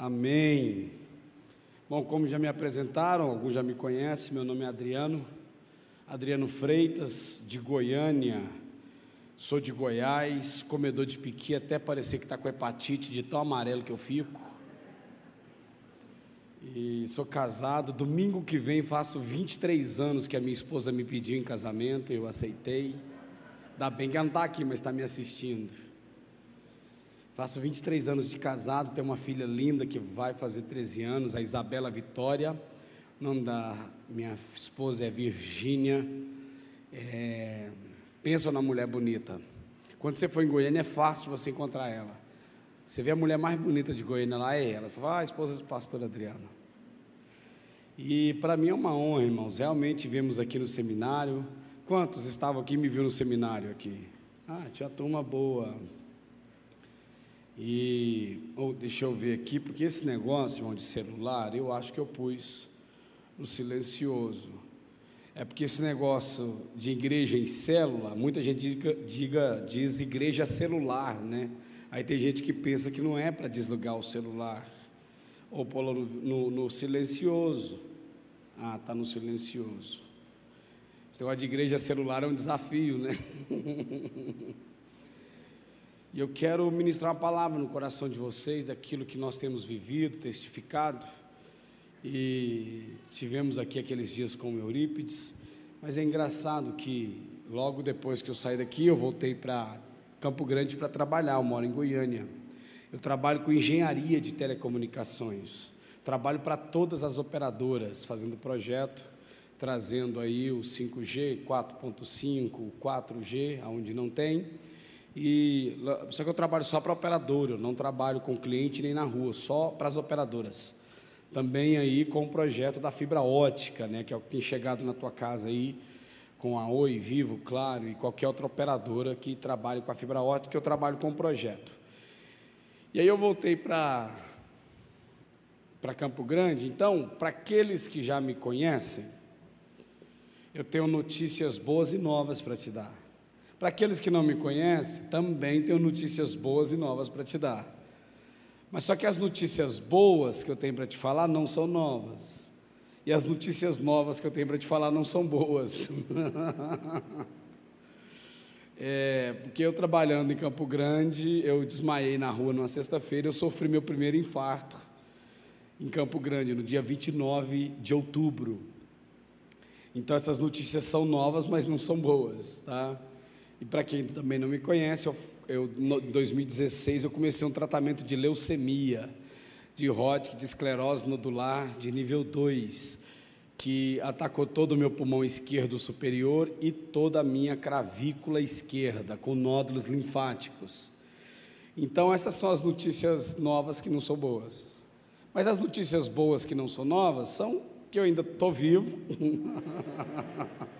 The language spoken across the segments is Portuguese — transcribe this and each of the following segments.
Amém. Bom, como já me apresentaram, alguns já me conhecem, meu nome é Adriano, Adriano Freitas, de Goiânia. Sou de Goiás, comedor de piqui, até parecer que está com hepatite, de tão amarelo que eu fico. E sou casado. Domingo que vem faço 23 anos que a minha esposa me pediu em casamento, eu aceitei. Ainda bem que ela não está aqui, mas está me assistindo. Faço 23 anos de casado, tenho uma filha linda que vai fazer 13 anos, a Isabela Vitória. O nome da minha esposa é Virgínia. É, pensa na mulher bonita. Quando você for em Goiânia, é fácil você encontrar ela. Você vê a mulher mais bonita de Goiânia lá, é ela. Você fala, ah, a esposa do pastor Adriano. E para mim é uma honra, irmãos. Realmente vemos aqui no seminário. Quantos estavam aqui e me viram no seminário aqui? Ah, tinha turma boa. E oh, deixa eu ver aqui, porque esse negócio irmão, de celular, eu acho que eu pus no silencioso. É porque esse negócio de igreja em célula, muita gente diga, diga, diz igreja celular, né? Aí tem gente que pensa que não é para desligar o celular, ou pôr no, no, no silencioso. Ah, está no silencioso. Esse negócio de igreja celular é um desafio, né? E eu quero ministrar uma palavra no coração de vocês daquilo que nós temos vivido, testificado. E tivemos aqui aqueles dias com o Eurípides, mas é engraçado que logo depois que eu saí daqui, eu voltei para Campo Grande para trabalhar. Eu moro em Goiânia. Eu trabalho com engenharia de telecomunicações. Trabalho para todas as operadoras, fazendo projeto, trazendo aí o 5G, 4.5, 4G, aonde não tem e só que eu trabalho só para operadora, eu não trabalho com cliente nem na rua, só para as operadoras. Também aí com o projeto da fibra ótica, né, que é o que tem chegado na tua casa aí com a Oi, Vivo, Claro e qualquer outra operadora que trabalhe com a fibra ótica, eu trabalho com o projeto. E aí eu voltei para para Campo Grande. Então, para aqueles que já me conhecem, eu tenho notícias boas e novas para te dar. Para aqueles que não me conhecem, também tenho notícias boas e novas para te dar. Mas só que as notícias boas que eu tenho para te falar não são novas. E as notícias novas que eu tenho para te falar não são boas. é, porque eu trabalhando em Campo Grande, eu desmaiei na rua numa sexta-feira, eu sofri meu primeiro infarto em Campo Grande, no dia 29 de outubro. Então essas notícias são novas, mas não são boas, tá? E para quem também não me conhece, eu, em 2016 eu comecei um tratamento de leucemia, de Hodgkin, de esclerose nodular de nível 2, que atacou todo o meu pulmão esquerdo superior e toda a minha cravícula esquerda, com nódulos linfáticos. Então, essas são as notícias novas que não são boas. Mas as notícias boas que não são novas são que eu ainda estou vivo.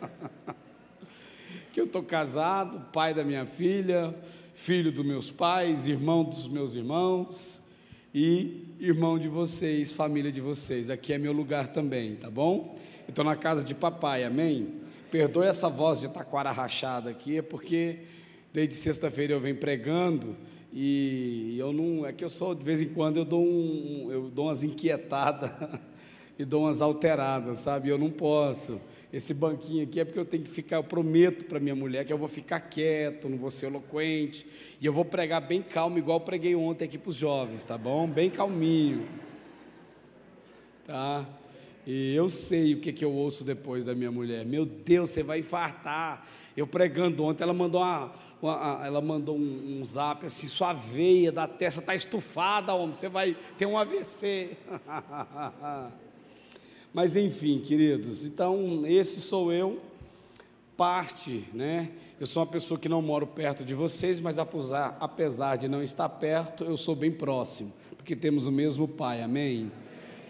que eu estou casado, pai da minha filha, filho dos meus pais, irmão dos meus irmãos e irmão de vocês, família de vocês. Aqui é meu lugar também, tá bom? Estou na casa de papai, amém? Perdoe essa voz de taquara rachada aqui, é porque desde sexta-feira eu venho pregando e eu não. É que eu sou, de vez em quando, eu dou, um, eu dou umas inquietadas e dou umas alteradas, sabe? Eu não posso esse banquinho aqui é porque eu tenho que ficar, eu prometo para minha mulher que eu vou ficar quieto, não vou ser eloquente, e eu vou pregar bem calmo, igual preguei ontem aqui para os jovens, tá bom? Bem calminho. Tá? E eu sei o que, que eu ouço depois da minha mulher. Meu Deus, você vai infartar. Eu pregando ontem, ela mandou, uma, uma ela mandou um, um zap assim: sua veia da testa está estufada, homem, você vai ter um AVC. Mas enfim, queridos, então esse sou eu, parte, né? Eu sou uma pessoa que não moro perto de vocês, mas apesar, apesar de não estar perto, eu sou bem próximo, porque temos o mesmo Pai, amém?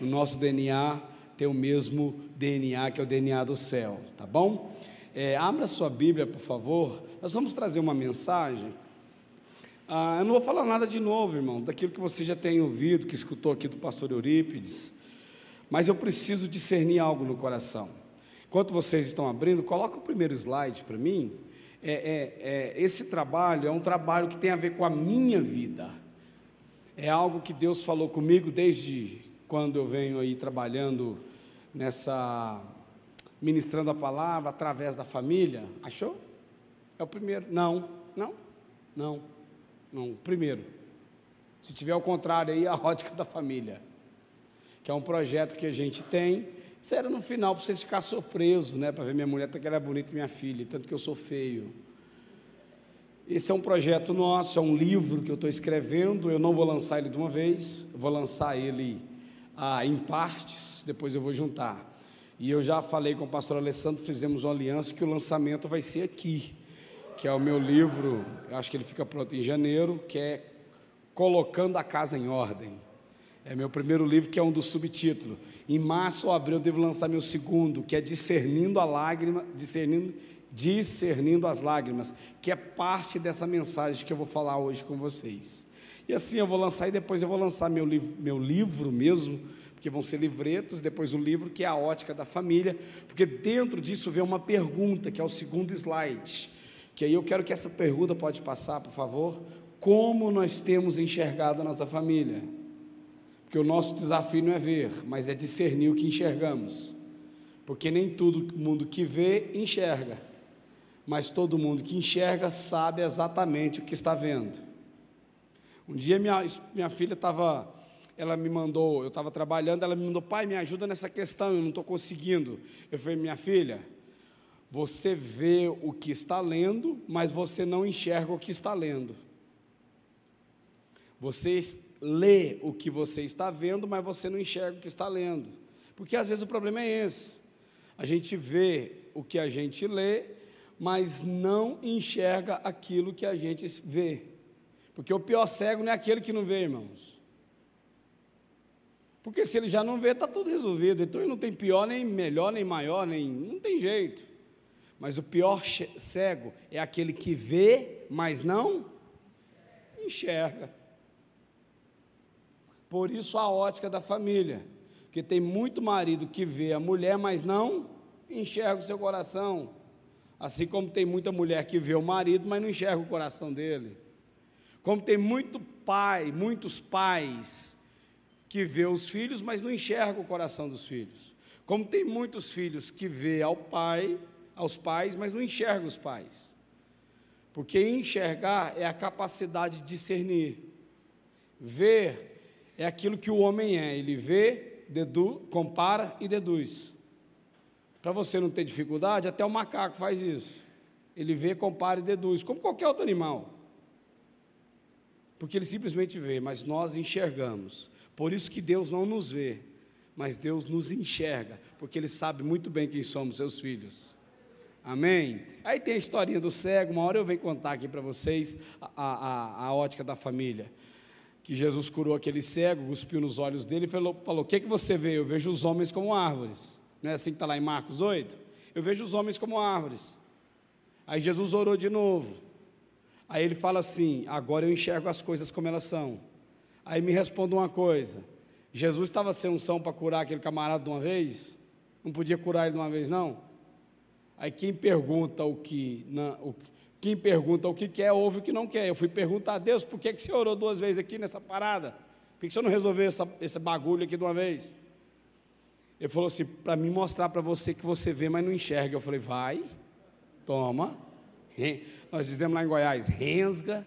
O nosso DNA tem o mesmo DNA, que é o DNA do céu, tá bom? É, abra sua Bíblia, por favor. Nós vamos trazer uma mensagem. Ah, eu não vou falar nada de novo, irmão, daquilo que você já tem ouvido, que escutou aqui do pastor Eurípides. Mas eu preciso discernir algo no coração. Enquanto vocês estão abrindo, coloca o primeiro slide para mim. É, é, é, esse trabalho é um trabalho que tem a ver com a minha vida. é algo que Deus falou comigo desde quando eu venho aí trabalhando nessa ministrando a palavra através da família. Achou? É o primeiro. Não, não, não, não. Primeiro. Se tiver o contrário aí, a ótica da família. Que é um projeto que a gente tem. Isso era no final para vocês ficar surpreso, né? Para ver minha mulher, que ela é bonita, minha filha, tanto que eu sou feio. Esse é um projeto nosso, é um livro que eu estou escrevendo. Eu não vou lançar ele de uma vez, vou lançar ele ah, em partes, depois eu vou juntar. E eu já falei com o pastor Alessandro, fizemos uma aliança que o lançamento vai ser aqui, que é o meu livro, acho que ele fica pronto em janeiro, que é Colocando a Casa em Ordem. É meu primeiro livro, que é um dos subtítulos. Em março ou abril eu devo lançar meu segundo, que é Discernindo a Lágrima, Discernindo, Discernindo as Lágrimas, que é parte dessa mensagem que eu vou falar hoje com vocês. E assim eu vou lançar e depois eu vou lançar meu, livro, meu livro mesmo, porque vão ser livretos, depois o livro que é a ótica da família, porque dentro disso vem uma pergunta, que é o segundo slide, que aí eu quero que essa pergunta pode passar, por favor, como nós temos enxergado a nossa família? Porque o nosso desafio não é ver, mas é discernir o que enxergamos. Porque nem todo mundo que vê enxerga, mas todo mundo que enxerga sabe exatamente o que está vendo. Um dia minha, minha filha estava ela me mandou, eu estava trabalhando, ela me mandou, pai, me ajuda nessa questão, eu não estou conseguindo. Eu falei, minha filha, você vê o que está lendo, mas você não enxerga o que está lendo. Você lê o que você está vendo, mas você não enxerga o que está lendo. Porque às vezes o problema é esse. A gente vê o que a gente lê, mas não enxerga aquilo que a gente vê. Porque o pior cego não é aquele que não vê, irmãos. Porque se ele já não vê, está tudo resolvido. Então ele não tem pior, nem melhor, nem maior, nem. Não tem jeito. Mas o pior cego é aquele que vê, mas não enxerga. Por isso a ótica da família. Porque tem muito marido que vê a mulher, mas não enxerga o seu coração. Assim como tem muita mulher que vê o marido, mas não enxerga o coração dele. Como tem muito pai, muitos pais que vê os filhos, mas não enxerga o coração dos filhos. Como tem muitos filhos que vê ao pai, aos pais, mas não enxerga os pais. Porque enxergar é a capacidade de discernir. Ver é aquilo que o homem é, ele vê, dedu, compara e deduz. Para você não ter dificuldade, até o macaco faz isso. Ele vê, compara e deduz, como qualquer outro animal. Porque ele simplesmente vê, mas nós enxergamos. Por isso que Deus não nos vê, mas Deus nos enxerga, porque Ele sabe muito bem quem somos, seus filhos. Amém? Aí tem a historinha do cego, uma hora eu venho contar aqui para vocês a, a, a, ótica da família. Que Jesus curou aquele cego, cuspiu nos olhos dele e falou: O que, que você vê? Eu vejo os homens como árvores. Não é assim que está lá em Marcos 8? Eu vejo os homens como árvores. Aí Jesus orou de novo. Aí ele fala assim: Agora eu enxergo as coisas como elas são. Aí me responda uma coisa: Jesus estava sem unção para curar aquele camarada de uma vez? Não podia curar ele de uma vez, não? Aí quem pergunta o que, não, o, quem pergunta o que quer, ouve o que não quer. Eu fui perguntar a Deus, por que, que você orou duas vezes aqui nessa parada? Por que, que você não resolveu essa, esse bagulho aqui de uma vez? Ele falou assim, para mim mostrar para você que você vê, mas não enxerga. Eu falei, vai, toma. Nós dizemos lá em Goiás, rensga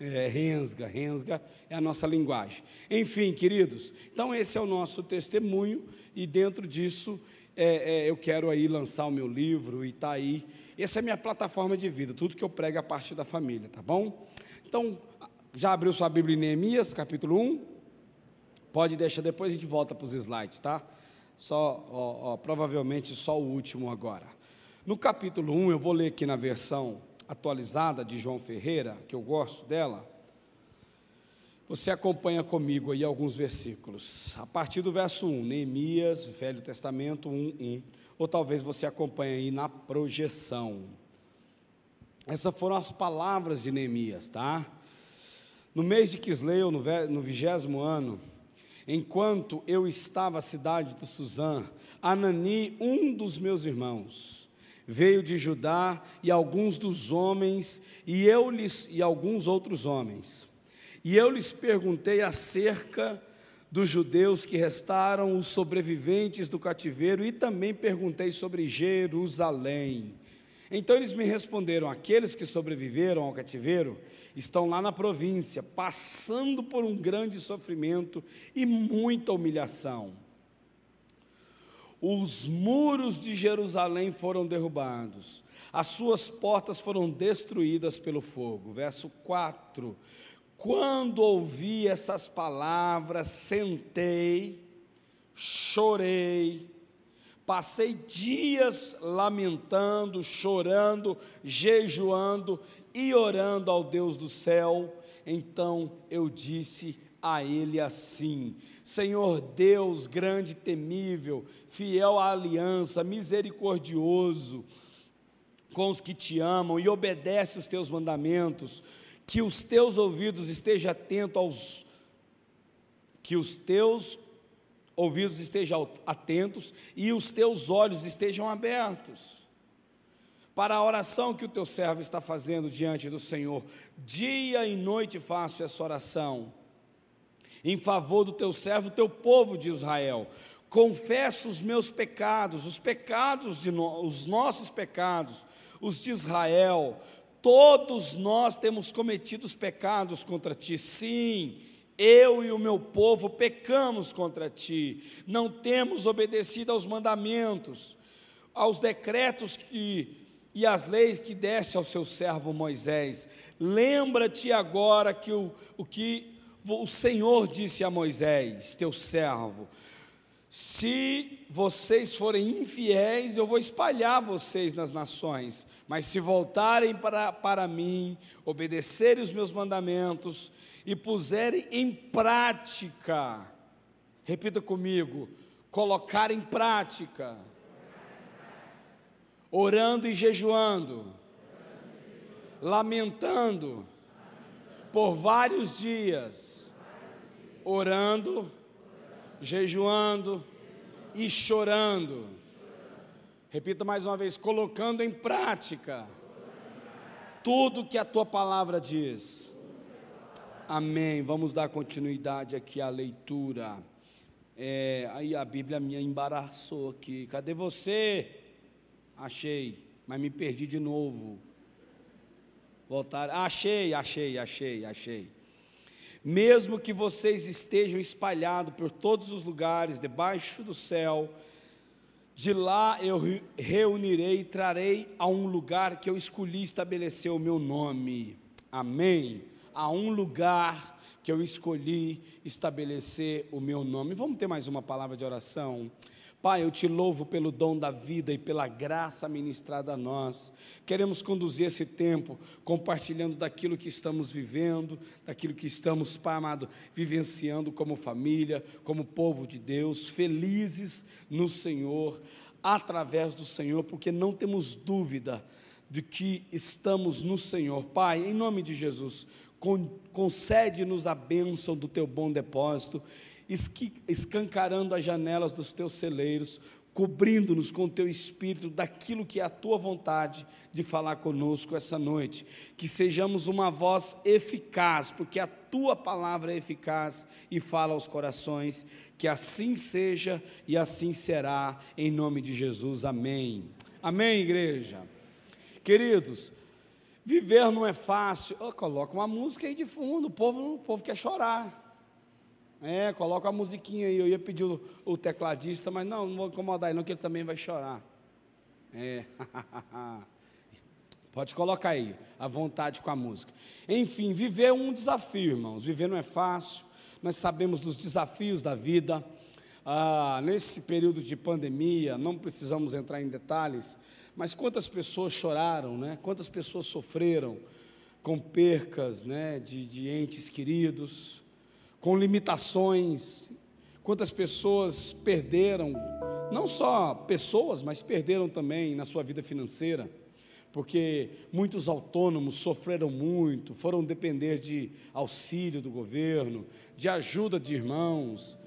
é, rensga, rensga é a nossa linguagem. Enfim, queridos, então esse é o nosso testemunho e dentro disso é, é, eu quero aí lançar o meu livro e tá aí. Essa é a minha plataforma de vida, tudo que eu prego é a parte da família, tá bom? Então, já abriu sua Bíblia em Neemias, capítulo 1? Pode deixar, depois a gente volta para os slides, tá? Só, ó, ó, provavelmente só o último agora. No capítulo 1, eu vou ler aqui na versão atualizada de João Ferreira, que eu gosto dela, você acompanha comigo aí alguns versículos. A partir do verso 1, Neemias, Velho Testamento 1, 1. Ou talvez você acompanhe aí na projeção. Essas foram as palavras de Neemias, tá? No mês de Quisleu, no vigésimo ano, enquanto eu estava à cidade de Suzã, Anani, um dos meus irmãos, veio de Judá e alguns dos homens, e eu lhes, e alguns outros homens. E eu lhes perguntei acerca dos judeus que restaram, os sobreviventes do cativeiro, e também perguntei sobre Jerusalém. Então eles me responderam: aqueles que sobreviveram ao cativeiro estão lá na província, passando por um grande sofrimento e muita humilhação. Os muros de Jerusalém foram derrubados, as suas portas foram destruídas pelo fogo. Verso 4: Quando ouvi essas palavras, sentei, chorei, Passei dias lamentando, chorando, jejuando e orando ao Deus do céu. Então eu disse a ele assim: Senhor Deus grande e temível, fiel à aliança, misericordioso com os que te amam e obedece os teus mandamentos, que os teus ouvidos estejam atentos aos que os teus ouvidos estejam atentos e os teus olhos estejam abertos para a oração que o teu servo está fazendo diante do Senhor. Dia e noite faço essa oração em favor do teu servo, teu povo de Israel. Confesso os meus pecados, os pecados de no, os nossos pecados, os de Israel. Todos nós temos cometido os pecados contra ti. Sim, eu e o meu povo pecamos contra ti, não temos obedecido aos mandamentos, aos decretos que, e às leis que deste ao seu servo Moisés. Lembra-te agora que o, o que o Senhor disse a Moisés, teu servo: se vocês forem infiéis, eu vou espalhar vocês nas nações, mas se voltarem para, para mim, obedecerem os meus mandamentos, e puserem em prática, repita comigo, colocar em prática, orando e jejuando, lamentando por vários dias, orando, jejuando e chorando. Repita mais uma vez, colocando em prática tudo que a tua palavra diz. Amém. Vamos dar continuidade aqui à leitura. É, aí a Bíblia minha embaraçou aqui. Cadê você? Achei, mas me perdi de novo. Voltar. Achei, achei, achei, achei. Mesmo que vocês estejam espalhados por todos os lugares, debaixo do céu, de lá eu reunirei e trarei a um lugar que eu escolhi estabelecer o meu nome. Amém a um lugar que eu escolhi estabelecer o meu nome. Vamos ter mais uma palavra de oração? Pai, eu te louvo pelo dom da vida e pela graça ministrada a nós. Queremos conduzir esse tempo compartilhando daquilo que estamos vivendo, daquilo que estamos, Pai amado, vivenciando como família, como povo de Deus, felizes no Senhor, através do Senhor, porque não temos dúvida de que estamos no Senhor. Pai, em nome de Jesus, concede-nos a bênção do teu bom depósito, escancarando as janelas dos teus celeiros, cobrindo-nos com o teu espírito daquilo que é a tua vontade de falar conosco essa noite. Que sejamos uma voz eficaz, porque a tua palavra é eficaz e fala aos corações. Que assim seja e assim será, em nome de Jesus. Amém. Amém, igreja. Queridos, Viver não é fácil. Oh, coloca uma música aí de fundo, o povo, o povo quer chorar. É, coloca a musiquinha aí. Eu ia pedir o, o tecladista, mas não, não vou incomodar ele, não, que ele também vai chorar. É. Pode colocar aí, à vontade com a música. Enfim, viver é um desafio, irmãos. Viver não é fácil. Nós sabemos dos desafios da vida. Ah, nesse período de pandemia, não precisamos entrar em detalhes, mas quantas pessoas choraram, né? quantas pessoas sofreram com percas né? de, de entes queridos, com limitações, quantas pessoas perderam, não só pessoas, mas perderam também na sua vida financeira, porque muitos autônomos sofreram muito, foram depender de auxílio do governo, de ajuda de irmãos,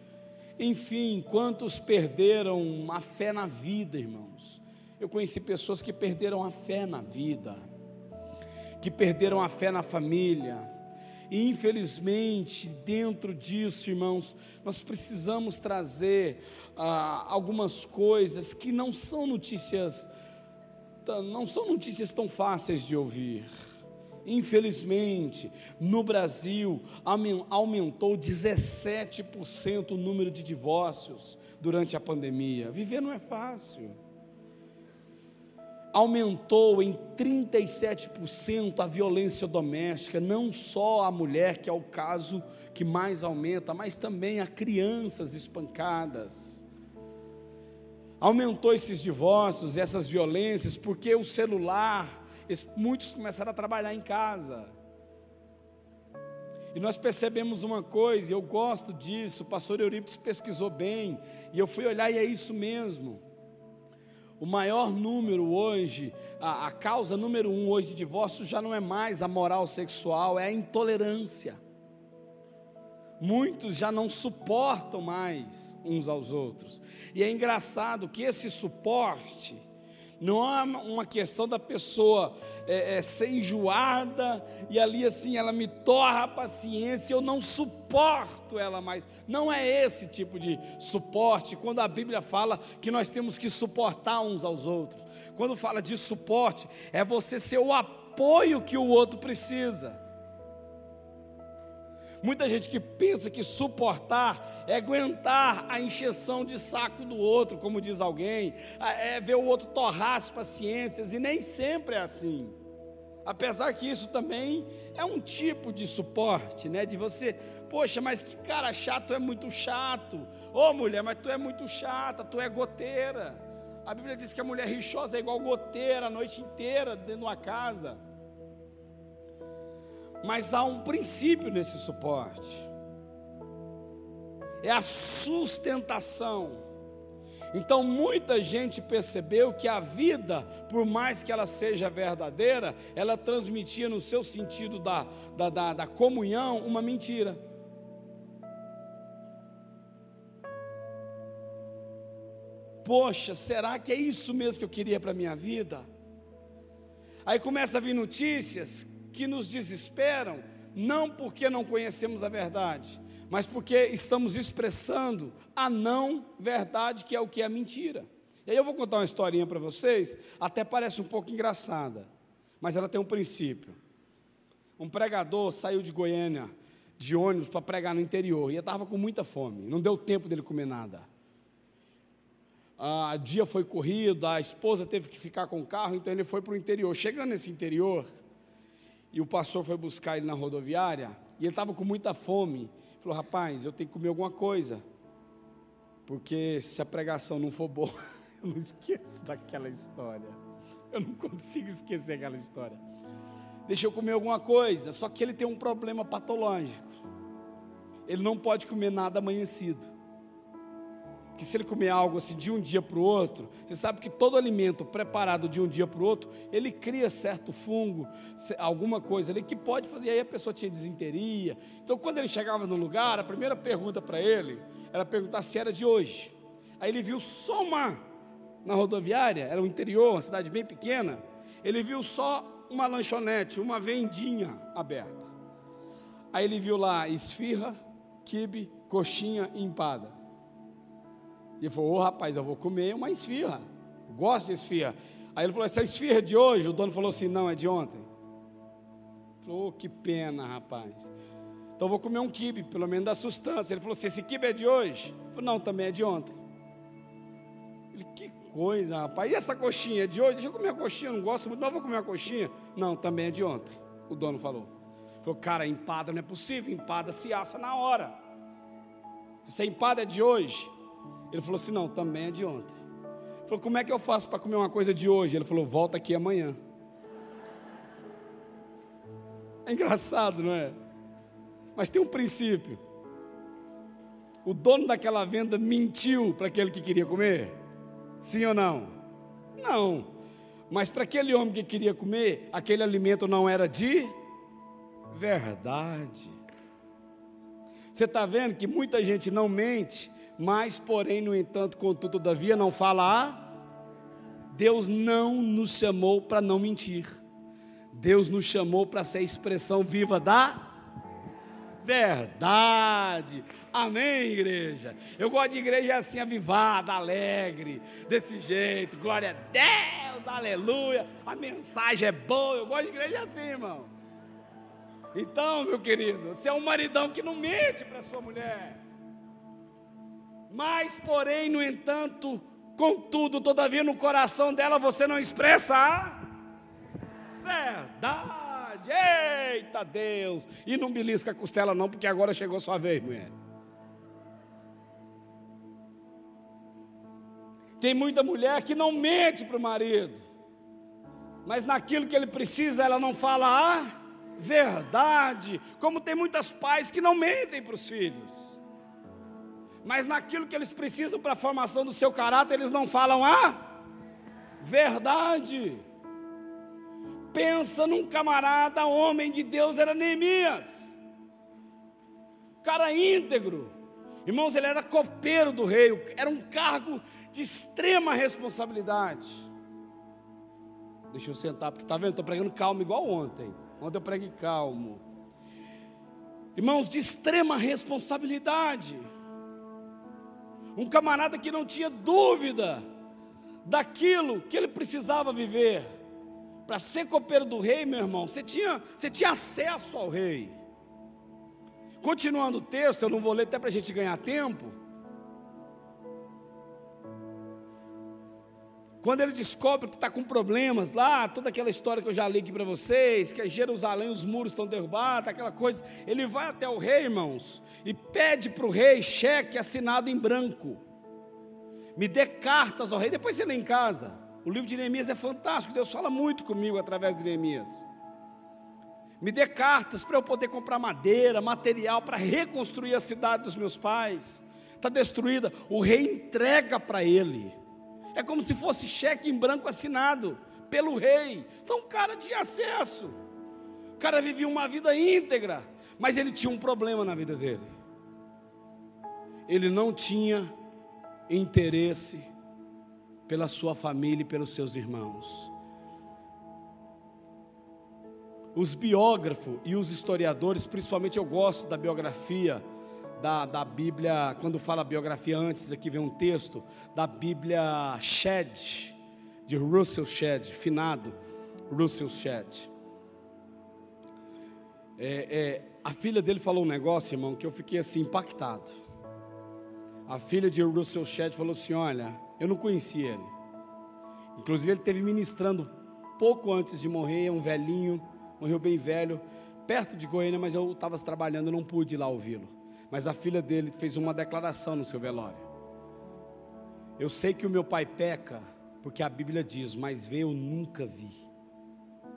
enfim, quantos perderam a fé na vida, irmãos, eu conheci pessoas que perderam a fé na vida, que perderam a fé na família, E infelizmente, dentro disso, irmãos, nós precisamos trazer ah, algumas coisas que não são notícias, não são notícias tão fáceis de ouvir. Infelizmente, no Brasil aumentou 17% o número de divórcios durante a pandemia. Viver não é fácil. Aumentou em 37% a violência doméstica, não só a mulher, que é o caso que mais aumenta, mas também a crianças espancadas. Aumentou esses divórcios, essas violências, porque o celular muitos começaram a trabalhar em casa. E nós percebemos uma coisa, e eu gosto disso, o pastor Eurípides pesquisou bem, e eu fui olhar e é isso mesmo. O maior número hoje, a, a causa número um hoje de divórcio já não é mais a moral sexual, é a intolerância. Muitos já não suportam mais uns aos outros. E é engraçado que esse suporte, não é uma questão da pessoa é, é, ser enjoada e ali assim ela me torra a paciência, eu não suporto ela mais. Não é esse tipo de suporte, quando a Bíblia fala que nós temos que suportar uns aos outros. Quando fala de suporte, é você ser o apoio que o outro precisa. Muita gente que pensa que suportar é aguentar a encheção de saco do outro, como diz alguém, é ver o outro torrar as paciências, e nem sempre é assim. Apesar que isso também é um tipo de suporte, né? De você, poxa, mas que cara chato é muito chato. Ô oh, mulher, mas tu é muito chata, tu é goteira. A Bíblia diz que a mulher rixosa é igual goteira a noite inteira dentro de uma casa. Mas há um princípio nesse suporte. É a sustentação. Então muita gente percebeu que a vida, por mais que ela seja verdadeira, ela transmitia no seu sentido da, da, da, da comunhão uma mentira. Poxa, será que é isso mesmo que eu queria para a minha vida? Aí começa a vir notícias que nos desesperam, não porque não conhecemos a verdade, mas porque estamos expressando a não verdade, que é o que é mentira. E aí eu vou contar uma historinha para vocês, até parece um pouco engraçada, mas ela tem um princípio. Um pregador saiu de Goiânia de ônibus para pregar no interior e estava com muita fome, não deu tempo dele comer nada. Ah, dia foi corrido, a esposa teve que ficar com o carro, então ele foi para o interior. Chegando nesse interior, e o pastor foi buscar ele na rodoviária, e ele estava com muita fome. Falou, rapaz, eu tenho que comer alguma coisa, porque se a pregação não for boa, eu não esqueço daquela história. Eu não consigo esquecer aquela história. Deixa eu comer alguma coisa, só que ele tem um problema patológico. Ele não pode comer nada amanhecido que se ele comer algo assim de um dia para o outro, você sabe que todo alimento preparado de um dia para o outro, ele cria certo fungo, alguma coisa ali que pode fazer, aí a pessoa tinha desinteria. Então, quando ele chegava no lugar, a primeira pergunta para ele era perguntar se era de hoje. Aí ele viu só uma na rodoviária, era o interior, uma cidade bem pequena, ele viu só uma lanchonete, uma vendinha aberta. Aí ele viu lá esfirra, quibe, coxinha e empada. E ele falou: Ô oh, rapaz, eu vou comer uma esfirra. Eu gosto de esfirra. Aí ele falou: Essa esfirra é de hoje? O dono falou assim: Não, é de ontem. Ele falou: oh, Que pena, rapaz. Então eu vou comer um quibe, pelo menos da sustância. Ele falou assim: Esse quibe é de hoje? Não, também é de ontem. Ele: Que coisa, rapaz. E essa coxinha é de hoje? Deixa eu comer a coxinha, não gosto muito, mas vou comer a coxinha. Não, também é de ontem. O dono falou. Ele falou: Cara, empada não é possível, empada se assa na hora. Essa empada é de hoje. Ele falou assim: não, também é de ontem. Ele falou: como é que eu faço para comer uma coisa de hoje? Ele falou: volta aqui amanhã. É engraçado, não é? Mas tem um princípio. O dono daquela venda mentiu para aquele que queria comer? Sim ou não? Não. Mas para aquele homem que queria comer, aquele alimento não era de verdade. Você está vendo que muita gente não mente mas, porém, no entanto, contudo, todavia, não fala a. Deus não nos chamou para não mentir. Deus nos chamou para ser a expressão viva da Verdade. Amém, igreja. Eu gosto de igreja assim, avivada, alegre, desse jeito. Glória a Deus, aleluia. A mensagem é boa. Eu gosto de igreja assim, irmãos. Então, meu querido, você é um maridão que não mente para sua mulher. Mas, porém, no entanto, contudo, todavia, no coração dela você não expressa a verdade. Eita Deus! E não belisca a costela, não, porque agora chegou sua vez, mulher. Tem muita mulher que não mente para o marido, mas naquilo que ele precisa, ela não fala a verdade. Como tem muitas pais que não mentem para os filhos, mas naquilo que eles precisam para a formação do seu caráter, eles não falam a verdade pensa num camarada, homem de Deus, era Neemias. Cara íntegro. Irmãos, ele era copeiro do rei, era um cargo de extrema responsabilidade. Deixa eu sentar, porque está vendo? Estou pregando calmo igual ontem. Ontem eu preguei calmo. Irmãos, de extrema responsabilidade. Um camarada que não tinha dúvida daquilo que ele precisava viver. Para ser copeiro do rei, meu irmão, você tinha, você tinha acesso ao rei. Continuando o texto, eu não vou ler até para a gente ganhar tempo. Quando ele descobre que está com problemas lá, toda aquela história que eu já li aqui para vocês, que é Jerusalém, os muros estão derrubados, aquela coisa, ele vai até o rei, irmãos, e pede para o rei cheque assinado em branco. Me dê cartas ao rei, depois você lê em casa. O livro de Neemias é fantástico, Deus fala muito comigo através de Neemias. Me dê cartas para eu poder comprar madeira, material para reconstruir a cidade dos meus pais. Está destruída, o rei entrega para ele. É como se fosse cheque em branco assinado pelo rei. Então o cara tinha acesso. O cara vivia uma vida íntegra, mas ele tinha um problema na vida dele. Ele não tinha interesse pela sua família e pelos seus irmãos. Os biógrafos e os historiadores, principalmente eu gosto da biografia da, da Bíblia, quando fala biografia antes, aqui vem um texto, da Bíblia Shedd, de Russell Shedd, finado Russell Shedd. É, é, a filha dele falou um negócio, irmão, que eu fiquei assim impactado. A filha de Russell Shedd falou assim: Olha, eu não conhecia ele. Inclusive, ele teve ministrando pouco antes de morrer, um velhinho, morreu bem velho, perto de Goiânia, mas eu estava trabalhando, não pude ir lá ouvi-lo. Mas a filha dele fez uma declaração no seu velório. Eu sei que o meu pai peca, porque a Bíblia diz, mas ver eu nunca vi.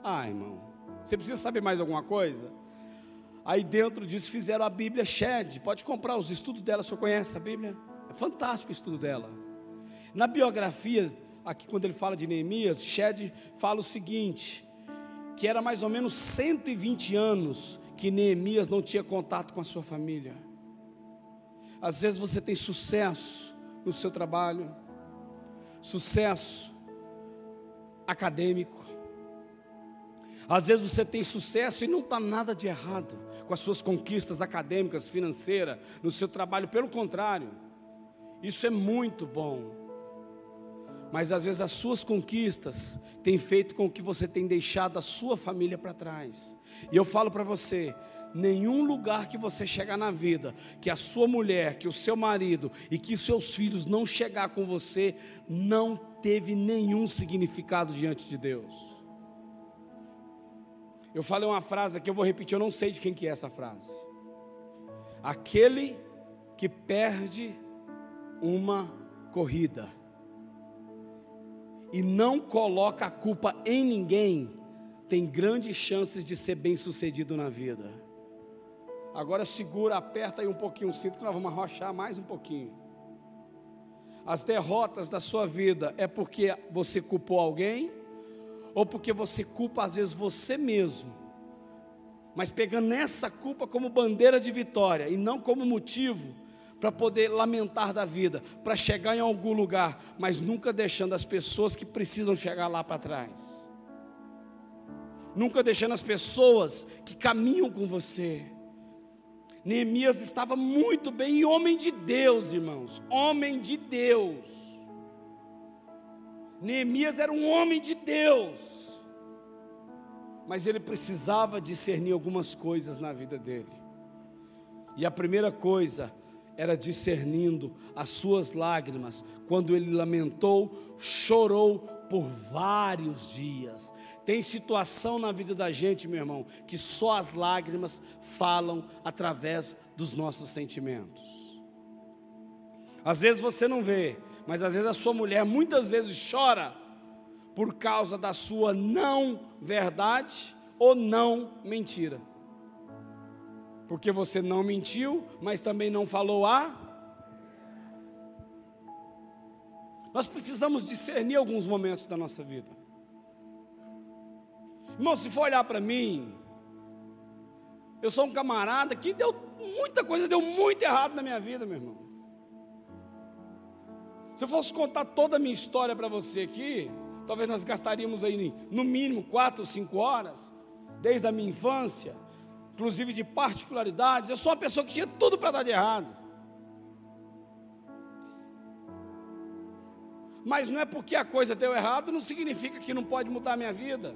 Ah, irmão, você precisa saber mais alguma coisa? Aí dentro disso fizeram a Bíblia Shed. Pode comprar os estudos dela, você conhece a Bíblia? É fantástico o estudo dela. Na biografia, aqui quando ele fala de Neemias, Shed fala o seguinte: que era mais ou menos 120 anos que Neemias não tinha contato com a sua família. Às vezes você tem sucesso no seu trabalho, sucesso acadêmico. Às vezes você tem sucesso e não está nada de errado com as suas conquistas acadêmicas, financeiras, no seu trabalho, pelo contrário, isso é muito bom mas às vezes as suas conquistas têm feito com que você tenha deixado a sua família para trás. E eu falo para você, nenhum lugar que você chegar na vida, que a sua mulher, que o seu marido e que seus filhos não chegar com você, não teve nenhum significado diante de Deus. Eu falei uma frase que eu vou repetir, eu não sei de quem que é essa frase. Aquele que perde uma corrida e não coloca a culpa em ninguém, tem grandes chances de ser bem sucedido na vida. Agora segura, aperta aí um pouquinho o cinto que nós vamos arrochar mais um pouquinho. As derrotas da sua vida é porque você culpou alguém ou porque você culpa às vezes você mesmo. Mas pegando essa culpa como bandeira de vitória e não como motivo para poder lamentar da vida, para chegar em algum lugar, mas nunca deixando as pessoas que precisam chegar lá para trás. Nunca deixando as pessoas que caminham com você. Neemias estava muito bem, e homem de Deus, irmãos, homem de Deus. Neemias era um homem de Deus, mas ele precisava discernir algumas coisas na vida dele. E a primeira coisa era discernindo as suas lágrimas, quando ele lamentou, chorou por vários dias. Tem situação na vida da gente, meu irmão, que só as lágrimas falam através dos nossos sentimentos. Às vezes você não vê, mas às vezes a sua mulher muitas vezes chora por causa da sua não verdade ou não mentira. Porque você não mentiu, mas também não falou a. Nós precisamos discernir alguns momentos da nossa vida. Irmão, se for olhar para mim, eu sou um camarada que deu muita coisa, deu muito errado na minha vida, meu irmão. Se eu fosse contar toda a minha história para você aqui, talvez nós gastaríamos aí no mínimo quatro cinco horas, desde a minha infância, inclusive de particularidades. Eu sou uma pessoa que tinha tudo para dar de errado. Mas não é porque a coisa deu errado, não significa que não pode mudar a minha vida.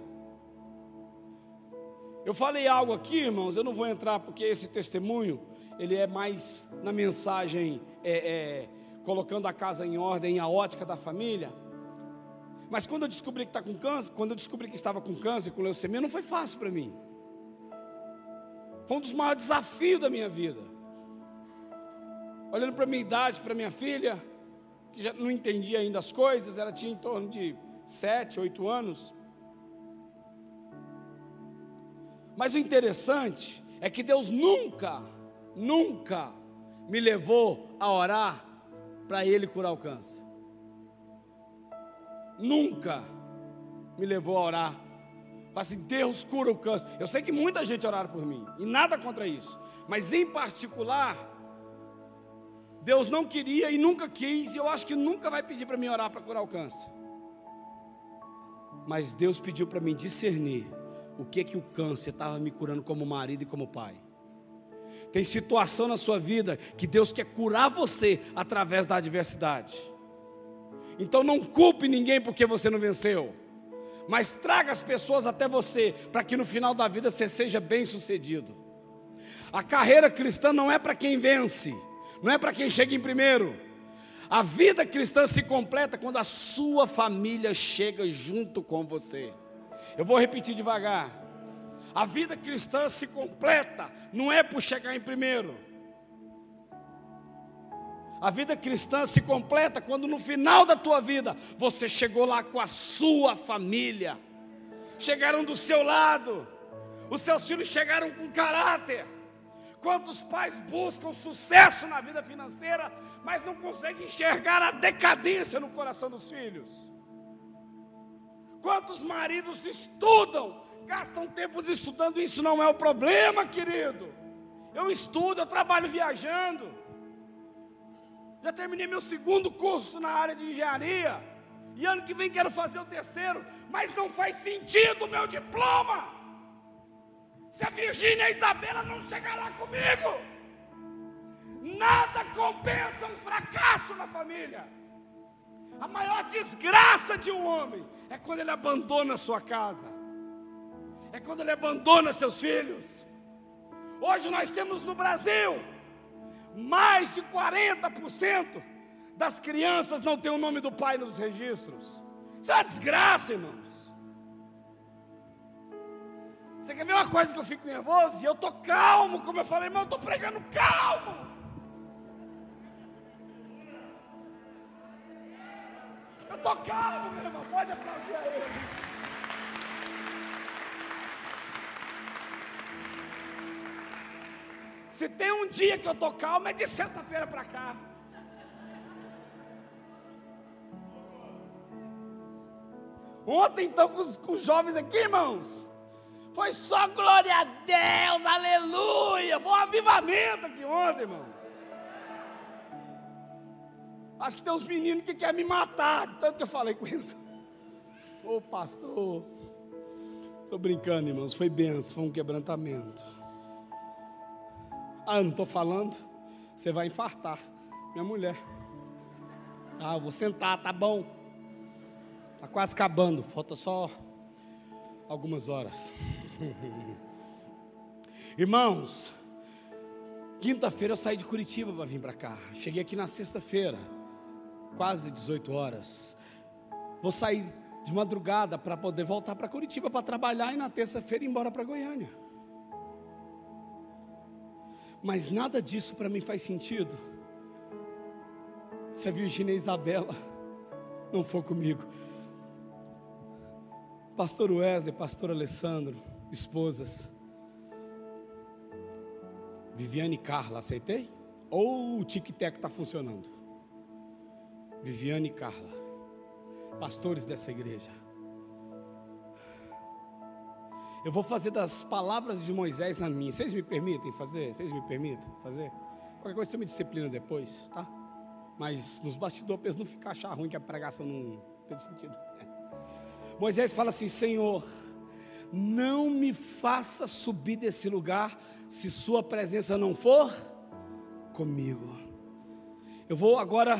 Eu falei algo aqui, irmãos, eu não vou entrar porque esse testemunho, ele é mais na mensagem é, é, colocando a casa em ordem, a ótica da família. Mas quando eu descobri que está com câncer, quando eu descobri que estava com câncer, com leucemia, não foi fácil para mim. Foi um dos maiores desafios da minha vida. Olhando para minha idade, para minha filha, que já não entendia ainda as coisas, ela tinha em torno de sete, oito anos. Mas o interessante é que Deus nunca, nunca me levou a orar para Ele curar o câncer. Nunca me levou a orar. Para assim, Deus cura o câncer. Eu sei que muita gente oraram por mim, e nada contra isso. Mas em particular, Deus não queria e nunca quis, e eu acho que nunca vai pedir para mim orar para curar o câncer. Mas Deus pediu para mim discernir o que que o câncer estava me curando como marido e como pai. Tem situação na sua vida que Deus quer curar você através da adversidade. Então não culpe ninguém porque você não venceu, mas traga as pessoas até você para que no final da vida você seja bem sucedido. A carreira cristã não é para quem vence, não é para quem chega em primeiro. A vida cristã se completa quando a sua família chega junto com você. Eu vou repetir devagar. A vida cristã se completa, não é por chegar em primeiro. A vida cristã se completa quando no final da tua vida você chegou lá com a sua família, chegaram do seu lado, os seus filhos chegaram com caráter. Quantos pais buscam sucesso na vida financeira, mas não conseguem enxergar a decadência no coração dos filhos? Quantos maridos estudam, gastam tempos estudando, isso não é o problema, querido. Eu estudo, eu trabalho viajando. Já terminei meu segundo curso na área de engenharia. E ano que vem quero fazer o terceiro. Mas não faz sentido o meu diploma. Se a Virgínia e a Isabela não chegar lá comigo. Nada compensa um fracasso na família. A maior desgraça de um homem é quando ele abandona a sua casa. É quando ele abandona seus filhos. Hoje nós temos no Brasil mais de 40% das crianças não tem o nome do pai nos registros. Isso é uma desgraça, irmãos. Você quer ver uma coisa que eu fico nervoso? E eu estou calmo, como eu falei, irmão, eu estou pregando calmo. Eu estou calmo, meu irmão, pode aplaudir aí. Se tem um dia que eu estou calmo, é de sexta-feira para cá. Ontem, então, com os, com os jovens aqui, irmãos, foi só glória a Deus, aleluia. Foi um avivamento aqui ontem, irmãos. Acho que tem uns meninos que querem me matar, de tanto que eu falei com eles. Ô pastor, estou brincando, irmãos, foi benção, foi um quebrantamento. Ah, eu não estou falando. Você vai infartar. Minha mulher. Ah, eu vou sentar, tá bom. Tá quase acabando. Falta só algumas horas. Irmãos, quinta-feira eu saí de Curitiba para vir para cá. Cheguei aqui na sexta-feira, quase 18 horas. Vou sair de madrugada para poder voltar para Curitiba para trabalhar e na terça-feira ir embora para Goiânia. Mas nada disso para mim faz sentido. Se a Virgínia Isabela não for comigo. Pastor Wesley, Pastor Alessandro, esposas. Viviane e Carla, aceitei? Ou o tic-tac está funcionando? Viviane e Carla, pastores dessa igreja. Eu vou fazer das palavras de Moisés a mim. Vocês me permitem fazer? Vocês me permitem fazer? Qualquer coisa você me disciplina depois, tá? Mas nos bastidores não ficar achar ruim que a pregação não teve sentido. Moisés fala assim: Senhor, não me faça subir desse lugar se Sua presença não for comigo. Eu vou agora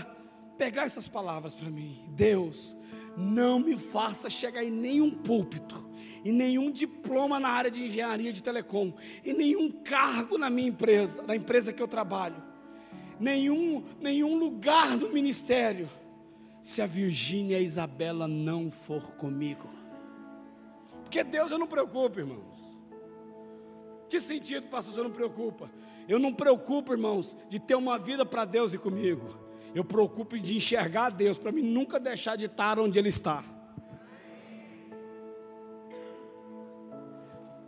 pegar essas palavras para mim. Deus, não me faça chegar em nenhum púlpito, em nenhum diploma na área de engenharia de telecom, em nenhum cargo na minha empresa, na empresa que eu trabalho, nenhum, nenhum lugar do ministério, se a Virgínia e a Isabela não for comigo. Porque Deus eu não preocupo, irmãos. Que sentido, pastor, você não preocupa? Eu não preocupo, irmãos, de ter uma vida para Deus e comigo. Eu preocupo de enxergar Deus para mim nunca deixar de estar onde Ele está.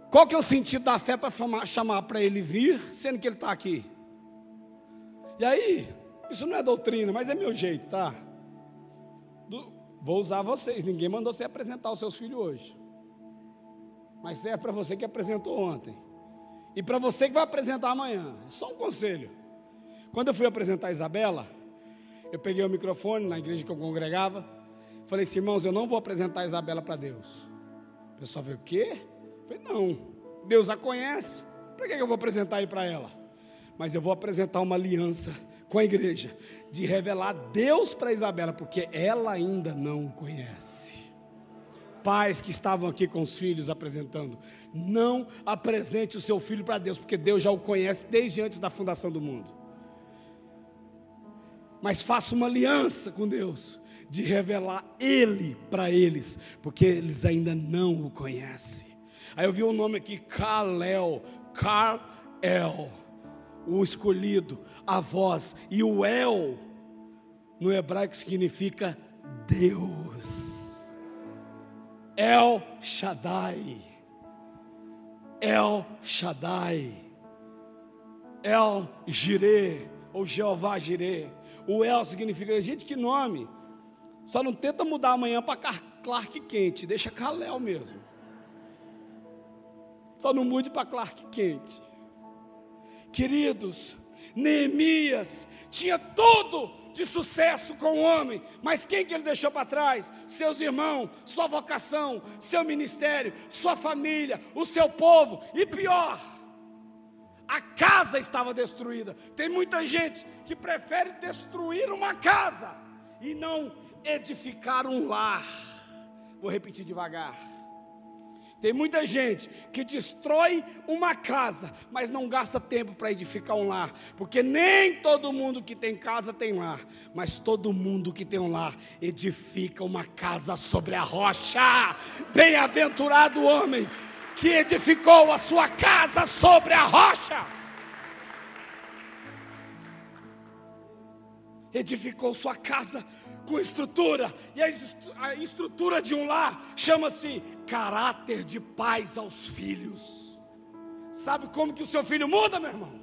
Qual que é o sentido da fé para chamar para Ele vir, sendo que Ele está aqui? E aí, isso não é doutrina, mas é meu jeito, tá? Vou usar vocês. Ninguém mandou você apresentar os seus filhos hoje. Mas serve para você que apresentou ontem. E para você que vai apresentar amanhã. É só um conselho. Quando eu fui apresentar a Isabela, eu peguei o microfone na igreja que eu congregava. Falei assim, irmãos, eu não vou apresentar a Isabela para Deus. O pessoal veio, o quê? Eu falei, não, Deus a conhece. Para que eu vou apresentar aí para ela? Mas eu vou apresentar uma aliança com a igreja de revelar Deus para Isabela, porque ela ainda não o conhece. Pais que estavam aqui com os filhos apresentando, não apresente o seu filho para Deus, porque Deus já o conhece desde antes da fundação do mundo mas faça uma aliança com Deus de revelar Ele para eles, porque eles ainda não o conhecem. Aí eu vi o um nome aqui, Kalel, Kal-El, o escolhido, a voz, e o El, no hebraico significa Deus. El Shaddai. El Shaddai. El Jireh, ou Jeová Jireh o El significa, gente, que nome. Só não tenta mudar amanhã para Clark Kent, deixa Kalel mesmo. Só não mude para Clark Kent. Queridos, Neemias tinha tudo de sucesso com o homem, mas quem que ele deixou para trás? Seus irmãos, sua vocação, seu ministério, sua família, o seu povo, e pior, a casa estava destruída. Tem muita gente que prefere destruir uma casa e não edificar um lar. Vou repetir devagar. Tem muita gente que destrói uma casa, mas não gasta tempo para edificar um lar, porque nem todo mundo que tem casa tem lar, mas todo mundo que tem um lar edifica uma casa sobre a rocha. Bem-aventurado o homem que edificou a sua casa sobre a rocha. Edificou sua casa com estrutura, e a estrutura de um lar chama-se caráter de pais aos filhos. Sabe como que o seu filho muda, meu irmão?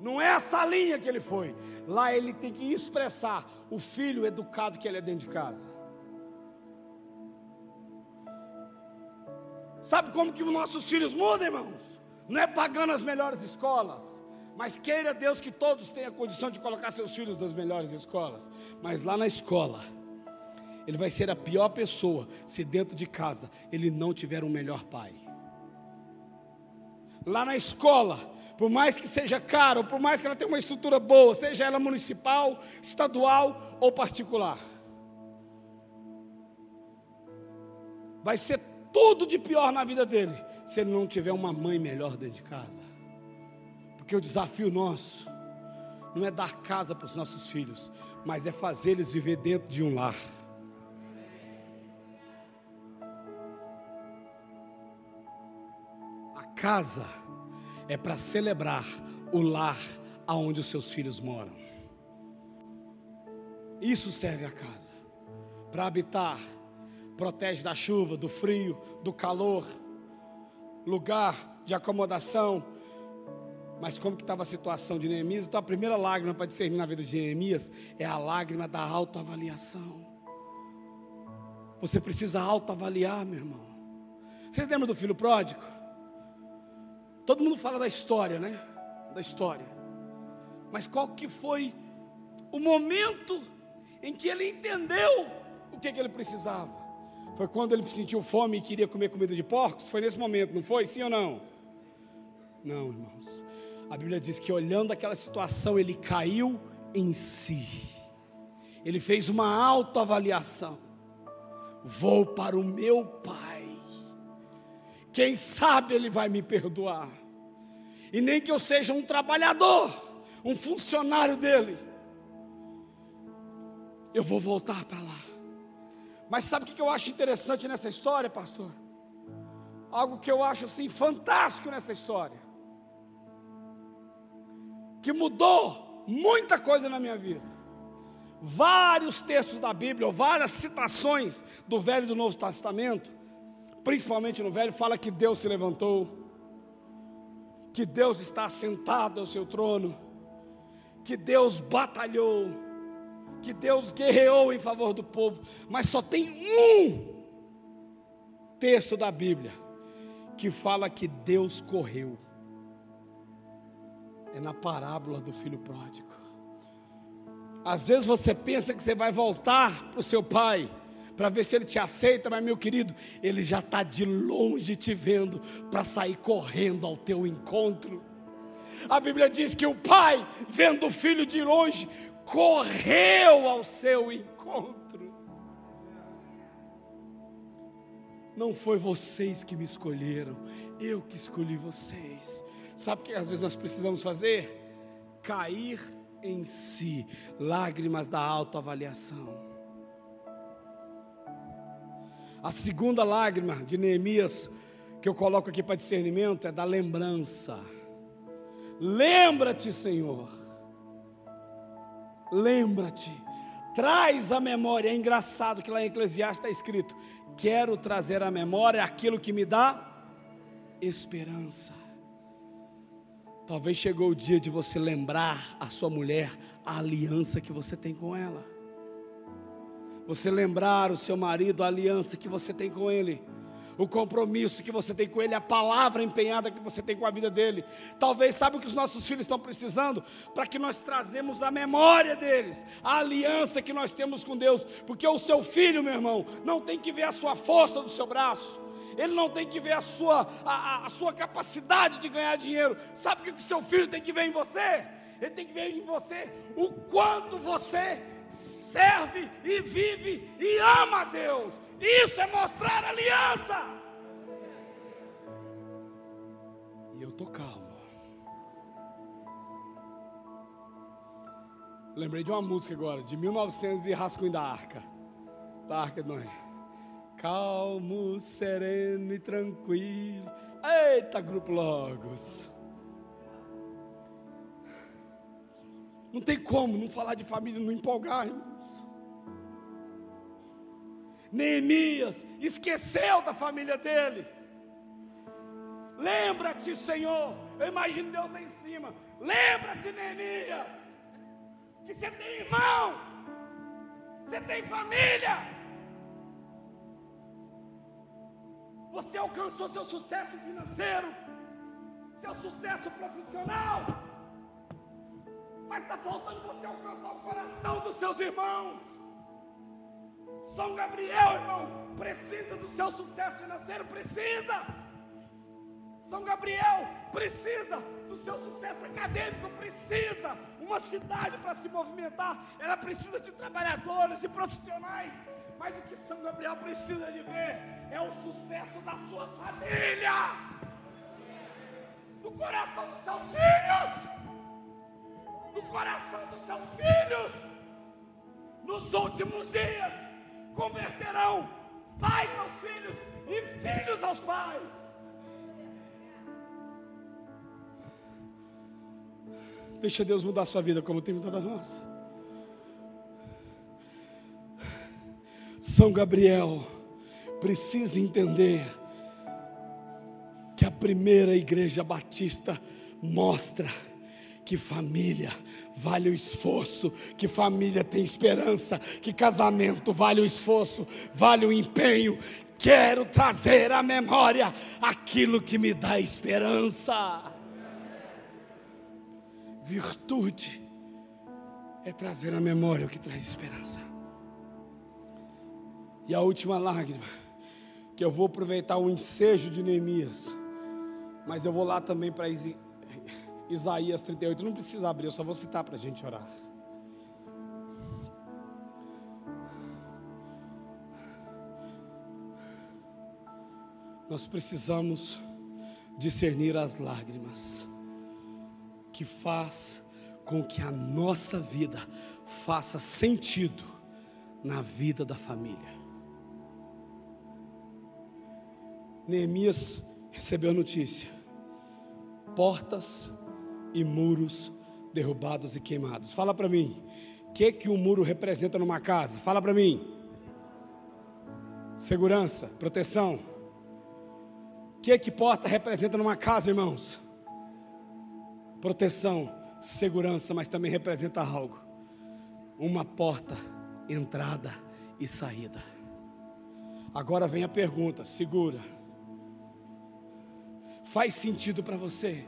Não é essa linha que ele foi. Lá ele tem que expressar o filho educado que ele é dentro de casa. Sabe como que os nossos filhos mudam, irmãos? Não é pagando as melhores escolas, mas queira Deus que todos tenham condição de colocar seus filhos nas melhores escolas. Mas lá na escola, ele vai ser a pior pessoa se dentro de casa ele não tiver um melhor pai. Lá na escola, por mais que seja caro, por mais que ela tenha uma estrutura boa, seja ela municipal, estadual ou particular. Vai ser tudo de pior na vida dele se ele não tiver uma mãe melhor dentro de casa. Porque o desafio nosso não é dar casa para os nossos filhos, mas é fazer eles viver dentro de um lar. A casa é para celebrar o lar aonde os seus filhos moram. Isso serve a casa para habitar, protege da chuva, do frio, do calor, lugar de acomodação. Mas como que estava a situação de Neemias? Então a primeira lágrima para discernir na vida de Neemias é a lágrima da autoavaliação. Você precisa autoavaliar, meu irmão. Vocês lembram do filho pródigo? Todo mundo fala da história, né? Da história. Mas qual que foi o momento em que ele entendeu o que, que ele precisava? Foi quando ele sentiu fome e queria comer comida de porcos? Foi nesse momento, não foi? Sim ou não? Não, irmãos. A Bíblia diz que olhando aquela situação, ele caiu em si. Ele fez uma autoavaliação. Vou para o meu Pai quem sabe Ele vai me perdoar. E nem que eu seja um trabalhador, um funcionário dele, eu vou voltar para lá. Mas sabe o que eu acho interessante nessa história, pastor? Algo que eu acho assim fantástico nessa história, que mudou muita coisa na minha vida. Vários textos da Bíblia, ou várias citações do Velho e do Novo Testamento, principalmente no velho, fala que Deus se levantou, que Deus está sentado ao seu trono, que Deus batalhou, que Deus guerreou em favor do povo, mas só tem um texto da Bíblia que fala que Deus correu. É na parábola do filho pródigo. Às vezes você pensa que você vai voltar para o seu pai, para ver se ele te aceita, mas meu querido, ele já está de longe te vendo para sair correndo ao teu encontro. A Bíblia diz que o pai, vendo o filho de longe, correu ao seu encontro. Não foi vocês que me escolheram, eu que escolhi vocês. Sabe o que às vezes nós precisamos fazer? Cair em si, lágrimas da autoavaliação. A segunda lágrima de Neemias, que eu coloco aqui para discernimento, é da lembrança. Lembra-te, Senhor. Lembra-te. Traz a memória. É engraçado que lá em Eclesiastes está escrito: Quero trazer à memória aquilo que me dá esperança. Talvez chegou o dia de você lembrar a sua mulher a aliança que você tem com ela você lembrar o seu marido, a aliança que você tem com ele, o compromisso que você tem com ele, a palavra empenhada que você tem com a vida dele. Talvez sabe o que os nossos filhos estão precisando para que nós trazemos a memória deles, a aliança que nós temos com Deus, porque o seu filho, meu irmão, não tem que ver a sua força do seu braço. Ele não tem que ver a sua, a, a sua capacidade de ganhar dinheiro. Sabe o que o seu filho tem que ver em você? Ele tem que ver em você o quanto você serve e vive e ama a Deus. Isso é mostrar aliança. E eu tô calmo. Lembrei de uma música agora, de 1900 e Rascunho da Arca. Da Arca de Noé. Calmo, sereno e tranquilo. Eita, Grupo Logos. Não tem como não falar de família, não empolgar, irmãos. Neemias esqueceu da família dele. Lembra-te, Senhor. Eu imagino Deus lá em cima. Lembra-te, Neemias, que você tem irmão, você tem família. Você alcançou seu sucesso financeiro, seu sucesso profissional mas está faltando você alcançar o coração dos seus irmãos. São Gabriel, irmão, precisa do seu sucesso financeiro, precisa. São Gabriel precisa do seu sucesso acadêmico, precisa uma cidade para se movimentar, ela precisa de trabalhadores e profissionais. Mas o que São Gabriel precisa de ver é o sucesso da sua família, do coração dos seus filhos, do coração dos seus filhos. Nos últimos dias, converterão pais aos filhos e filhos aos pais. Deixa Deus mudar a sua vida como tem mudado a nossa. São Gabriel precisa entender que a primeira igreja batista mostra que família vale o esforço, que família tem esperança, que casamento vale o esforço, vale o empenho. Quero trazer à memória aquilo que me dá esperança. Virtude é trazer à memória o que traz esperança. E a última lágrima, que eu vou aproveitar o ensejo de Neemias, mas eu vou lá também para Isaías 38, não precisa abrir, eu só vou citar para a gente orar. Nós precisamos discernir as lágrimas que faz com que a nossa vida faça sentido na vida da família. Neemias recebeu a notícia: portas e muros derrubados e queimados. Fala para mim, o que que um muro representa numa casa? Fala para mim. Segurança, proteção. O que que porta representa numa casa, irmãos? proteção, segurança, mas também representa algo. Uma porta, entrada e saída. Agora vem a pergunta, segura. Faz sentido para você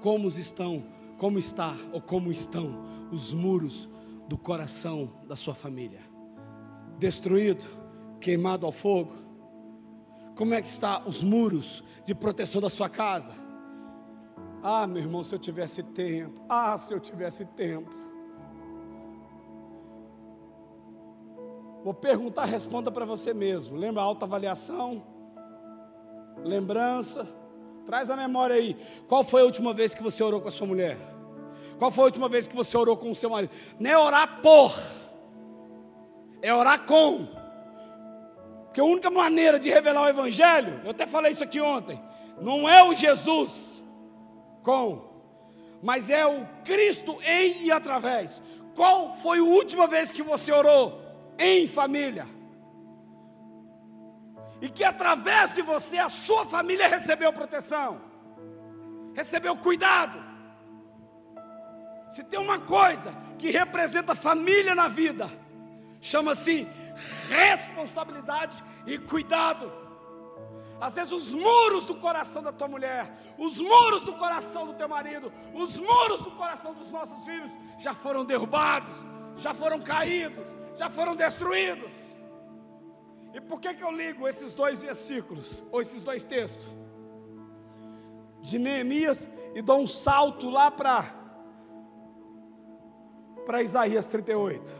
como estão, como está ou como estão os muros do coração da sua família? Destruído, queimado ao fogo? Como é que está os muros de proteção da sua casa? Ah, meu irmão, se eu tivesse tempo. Ah, se eu tivesse tempo. Vou perguntar, responda para você mesmo. Lembra autoavaliação? Lembrança? Traz a memória aí. Qual foi a última vez que você orou com a sua mulher? Qual foi a última vez que você orou com o seu marido? Não é orar por, é orar com. Porque a única maneira de revelar o Evangelho, eu até falei isso aqui ontem, não é o Jesus, com, mas é o Cristo em e através. Qual foi a última vez que você orou em família? E que através de você a sua família recebeu proteção, recebeu cuidado. Se tem uma coisa que representa família na vida, chama-se responsabilidade e cuidado. Às vezes os muros do coração da tua mulher, os muros do coração do teu marido, os muros do coração dos nossos filhos já foram derrubados, já foram caídos, já foram destruídos. E por que, que eu ligo esses dois versículos, ou esses dois textos? De Neemias e dou um salto lá para para Isaías 38.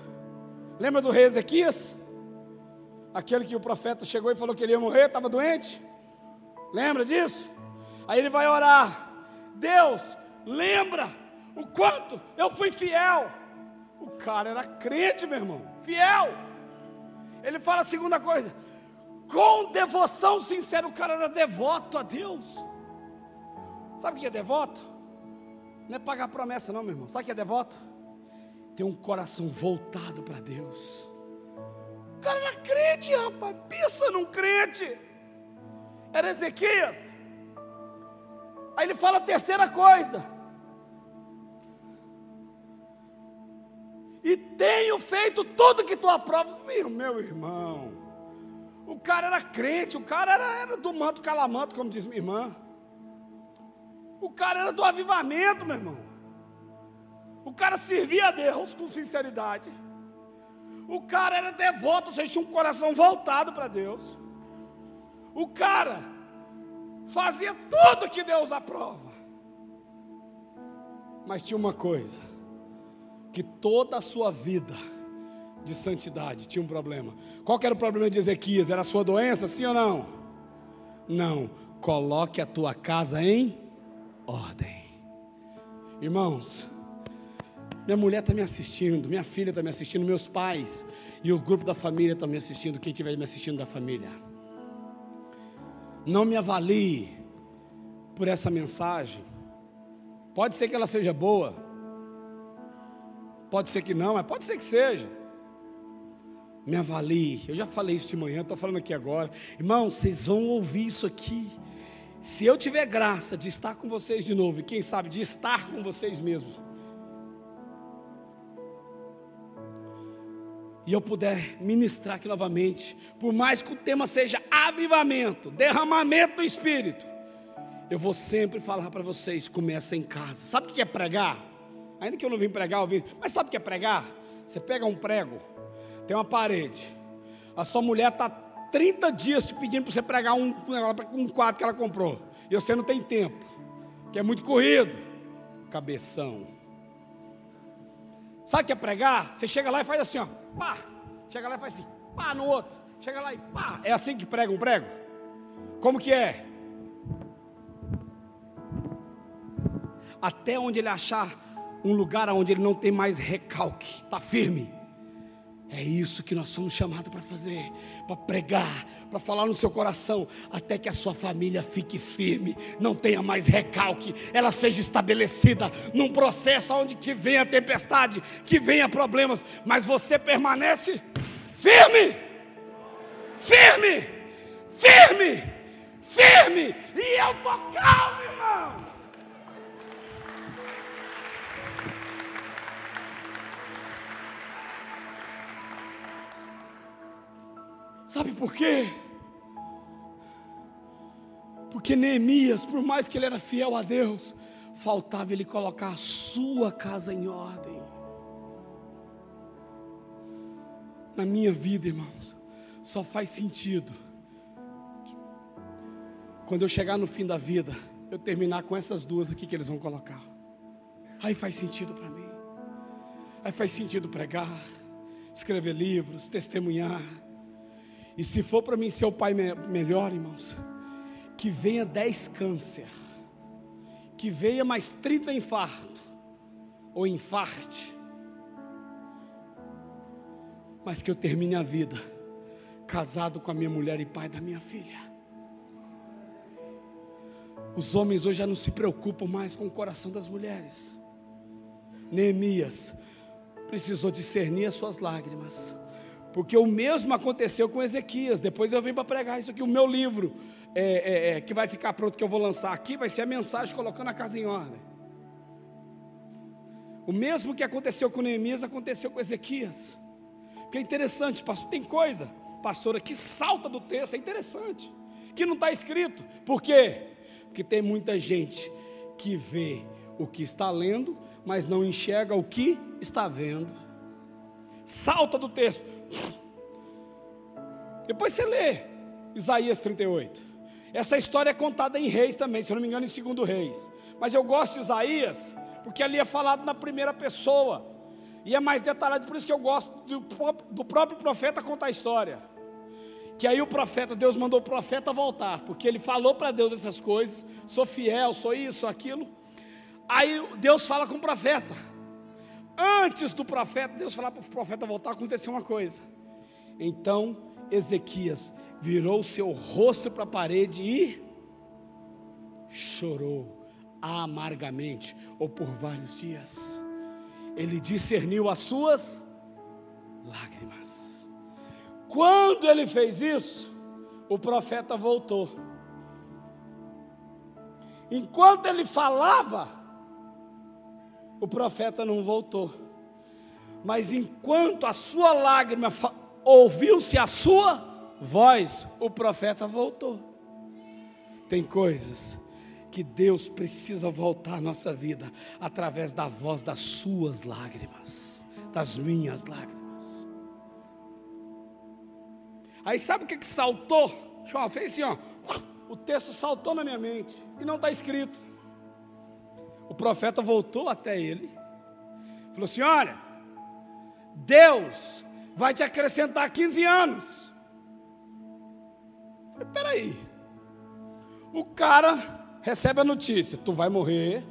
Lembra do rei Ezequias? Aquele que o profeta chegou e falou que ele ia morrer, estava doente. Lembra disso? Aí ele vai orar. Deus, lembra o quanto eu fui fiel. O cara era crente, meu irmão, fiel. Ele fala a segunda coisa, com devoção sincera, o cara era devoto a Deus. Sabe o que é devoto? Não é pagar promessa, não, meu irmão. Sabe o que é devoto? Tem um coração voltado para Deus cara era crente, rapaz. Pensa num crente. Era Ezequias. Aí ele fala a terceira coisa. E tenho feito tudo que tu aprovas. Meu, meu irmão. O cara era crente, o cara era, era do manto calamanto, como diz minha irmã. O cara era do avivamento, meu irmão. O cara servia a Deus com sinceridade. O cara era devoto, ou seja, tinha um coração voltado para Deus. O cara fazia tudo que Deus aprova. Mas tinha uma coisa, que toda a sua vida de santidade tinha um problema. Qual era o problema de Ezequias? Era a sua doença, sim ou não? Não. Coloque a tua casa em ordem. Irmãos, minha mulher está me assistindo, minha filha está me assistindo, meus pais e o grupo da família estão me assistindo, quem estiver me assistindo da família. Não me avalie por essa mensagem. Pode ser que ela seja boa, pode ser que não, mas pode ser que seja. Me avalie. Eu já falei isso de manhã, estou falando aqui agora. Irmão, vocês vão ouvir isso aqui. Se eu tiver graça de estar com vocês de novo, e quem sabe de estar com vocês mesmos, e eu puder ministrar aqui novamente, por mais que o tema seja avivamento, derramamento do Espírito, eu vou sempre falar para vocês: começa em casa. Sabe o que é pregar? Ainda que eu não vim pregar, eu vim, mas sabe o que é pregar? Você pega um prego, tem uma parede, a sua mulher está 30 dias te pedindo para você pregar um, um quadro que ela comprou, e você não tem tempo, que é muito corrido, cabeção. Sabe o que é pregar? Você chega lá e faz assim, ó pá. Chega lá e faz assim, pá no outro. Chega lá e pá. É assim que prega um prego? Como que é? Até onde ele achar um lugar onde ele não tem mais recalque, está firme. É isso que nós somos chamados para fazer, para pregar, para falar no seu coração, até que a sua família fique firme, não tenha mais recalque, ela seja estabelecida num processo onde que venha tempestade, que venha problemas, mas você permanece firme, firme, firme, firme, e eu estou calmo, irmão. Sabe por quê? Porque Neemias, por mais que ele era fiel a Deus, faltava ele colocar a sua casa em ordem. Na minha vida, irmãos, só faz sentido quando eu chegar no fim da vida, eu terminar com essas duas aqui que eles vão colocar. Aí faz sentido para mim. Aí faz sentido pregar, escrever livros, testemunhar e se for para mim ser o pai me melhor, irmãos, que venha 10 câncer, que venha mais 30 infarto, ou infarte, mas que eu termine a vida casado com a minha mulher e pai da minha filha. Os homens hoje já não se preocupam mais com o coração das mulheres. Neemias precisou discernir as suas lágrimas porque o mesmo aconteceu com Ezequias. Depois eu vim para pregar isso aqui. O meu livro, é, é, é, que vai ficar pronto, que eu vou lançar aqui, vai ser a mensagem colocando a casa em ordem. O mesmo que aconteceu com Neemias aconteceu com Ezequias. Que é interessante, pastor. Tem coisa, pastora, que salta do texto, é interessante. Que não está escrito. Por quê? Porque tem muita gente que vê o que está lendo, mas não enxerga o que está vendo. Salta do texto. Depois você lê Isaías 38. Essa história é contada em Reis também, se eu não me engano, em segundo Reis. Mas eu gosto de Isaías, porque ali é falado na primeira pessoa. E é mais detalhado, por isso que eu gosto do, do próprio profeta contar a história. Que aí o profeta, Deus mandou o profeta voltar, porque ele falou para Deus essas coisas, sou fiel, sou isso, sou aquilo. Aí Deus fala com o profeta. Antes do profeta, Deus falar para o profeta voltar, aconteceu uma coisa. Então Ezequias virou seu rosto para a parede e chorou amargamente, ou por vários dias. Ele discerniu as suas lágrimas. Quando ele fez isso, o profeta voltou. Enquanto ele falava, o profeta não voltou. Mas enquanto a sua lágrima ouviu-se a sua voz, o profeta voltou. Tem coisas que Deus precisa voltar à nossa vida através da voz das suas lágrimas, das minhas lágrimas. Aí sabe o que, que saltou? Fez assim, ó. o texto saltou na minha mente e não está escrito. O profeta voltou até ele, falou assim: Olha, Deus vai te acrescentar 15 anos. Eu falei, peraí. O cara recebe a notícia: tu vai morrer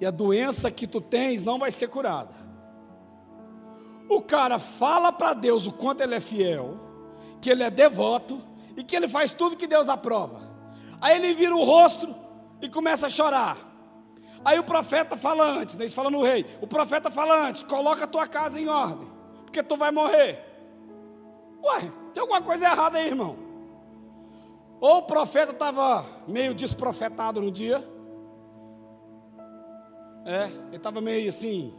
e a doença que tu tens não vai ser curada. O cara fala para Deus o quanto ele é fiel, que ele é devoto e que ele faz tudo que Deus aprova. Aí ele vira o rosto e começa a chorar. Aí o profeta fala antes, né? Isso fala no rei. O profeta fala antes: coloca a tua casa em ordem, porque tu vai morrer. Ué, tem alguma coisa errada aí, irmão? Ou o profeta estava meio desprofetado no dia. É, ele estava meio assim,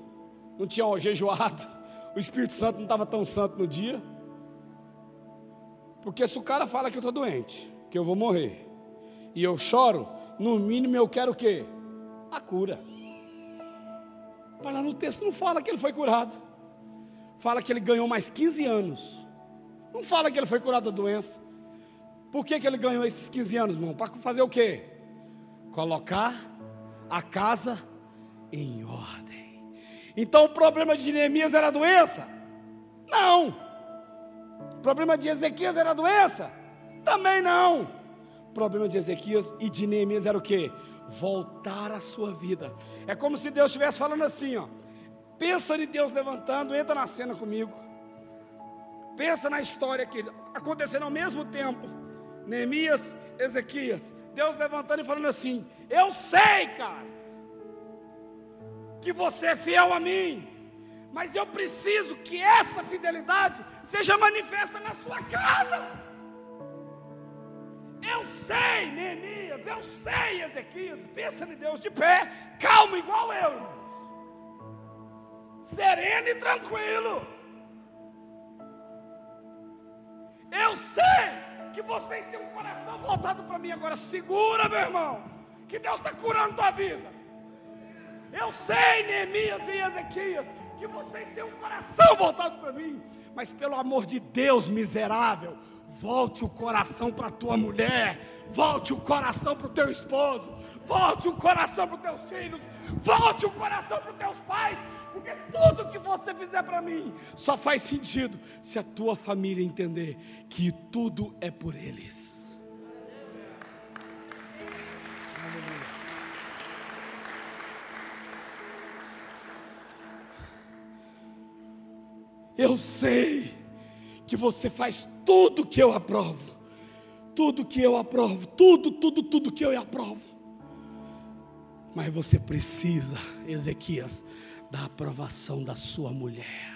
não tinha jejuado. O Espírito Santo não estava tão santo no dia. Porque se o cara fala que eu estou doente, que eu vou morrer, e eu choro, no mínimo eu quero o quê? A cura. Mas lá no texto não fala que ele foi curado. Fala que ele ganhou mais 15 anos. Não fala que ele foi curado da doença. Por que, que ele ganhou esses 15 anos, irmão? Para fazer o quê? Colocar a casa em ordem. Então o problema de Neemias era a doença? Não. O problema de Ezequias era a doença? Também não. O problema de Ezequias e de Neemias era o quê? Voltar à sua vida. É como se Deus estivesse falando assim, ó. Pensa em Deus levantando, entra na cena comigo. Pensa na história que acontecendo ao mesmo tempo. Neemias, Ezequias. Deus levantando e falando assim: Eu sei, cara, que você é fiel a mim, mas eu preciso que essa fidelidade seja manifesta na sua casa. Eu sei, Neemias, eu sei, Ezequias, pensa em Deus de pé, calmo igual eu, sereno e tranquilo. Eu sei que vocês têm um coração voltado para mim agora. Segura, meu irmão, que Deus está curando tua vida. Eu sei, Neemias e Ezequias, que vocês têm um coração voltado para mim, mas pelo amor de Deus, miserável, volte o coração para tua mulher, volte o coração para o teu esposo, volte o coração para os teus filhos, volte o coração para os teus pais, porque tudo que você fizer para mim só faz sentido se a tua família entender que tudo é por eles. Eu sei que você faz tudo que eu aprovo, tudo que eu aprovo, tudo, tudo, tudo que eu aprovo. Mas você precisa, Ezequias, da aprovação da sua mulher.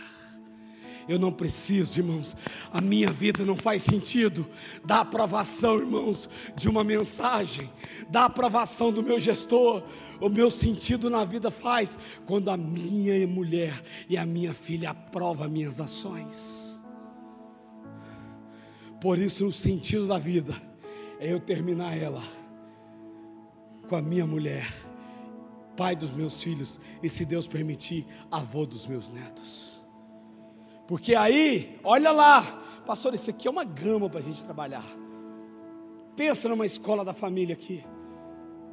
Eu não preciso, irmãos, a minha vida não faz sentido da aprovação, irmãos, de uma mensagem, da aprovação do meu gestor. O meu sentido na vida faz quando a minha mulher e a minha filha aprovam minhas ações. Por isso, o sentido da vida é eu terminar ela com a minha mulher pai dos meus filhos e, se Deus permitir, avô dos meus netos. Porque aí, olha lá, pastor, isso aqui é uma gama para a gente trabalhar. Pensa numa escola da família aqui,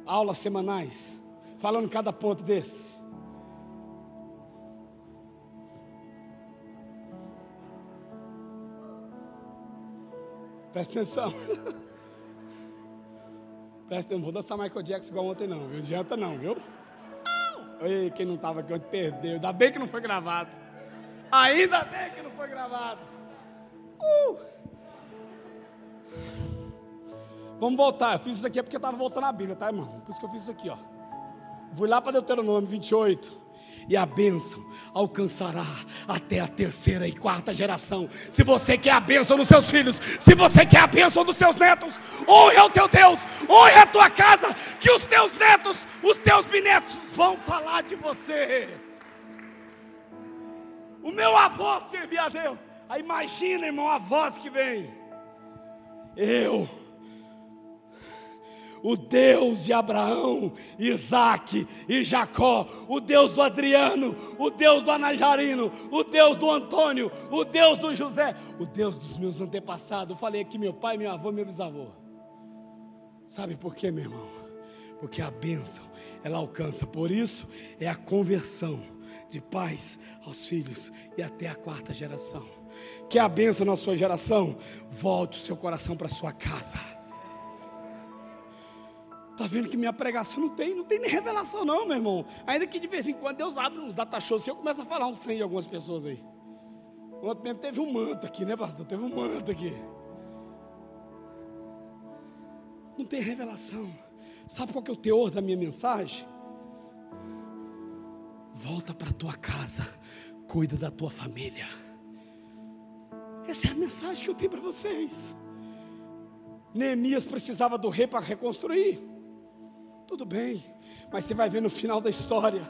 aulas semanais, falando cada ponto desse. Presta atenção. Presta atenção, não vou dançar Michael Jackson igual ontem não, viu? Não adianta não, viu? Ei, quem não estava aqui ontem perdeu. Ainda bem que não foi gravado. Ainda bem que não foi gravado. Uh. Vamos voltar. Eu fiz isso aqui porque eu estava voltando a Bíblia, tá, irmão? Por isso que eu fiz isso aqui, ó. Fui lá para Deuteronômio 28 e a bênção alcançará até a terceira e quarta geração. Se você quer a bênção dos seus filhos, se você quer a bênção dos seus netos, honre ao teu Deus, honre a tua casa, que os teus netos, os teus bisnetos vão falar de você. O meu avô servia a Deus. Aí imagina, irmão, a voz que vem. Eu o Deus de Abraão, Isaac e Jacó, o Deus do Adriano, o Deus do Anajarino, o Deus do Antônio, o Deus do José, o Deus dos meus antepassados. Eu falei aqui meu pai, meu avô, meu bisavô. Sabe por quê, meu irmão? Porque a bênção, ela alcança. Por isso, é a conversão de pais aos filhos e até a quarta geração. Que a bênção na sua geração, volte o seu coração para sua casa. Tá vendo que minha pregação não tem, não tem nem revelação não, meu irmão. Ainda que de vez em quando Deus abre uns data shows e eu começo a falar uns trem de algumas pessoas aí. Ontem mesmo teve um manto aqui, né, pastor? Teve um manto aqui. Não tem revelação. Sabe qual que é o teor da minha mensagem? Volta para tua casa, cuida da tua família. Essa é a mensagem que eu tenho para vocês. Neemias precisava do rei para reconstruir. Tudo bem, mas você vai ver no final da história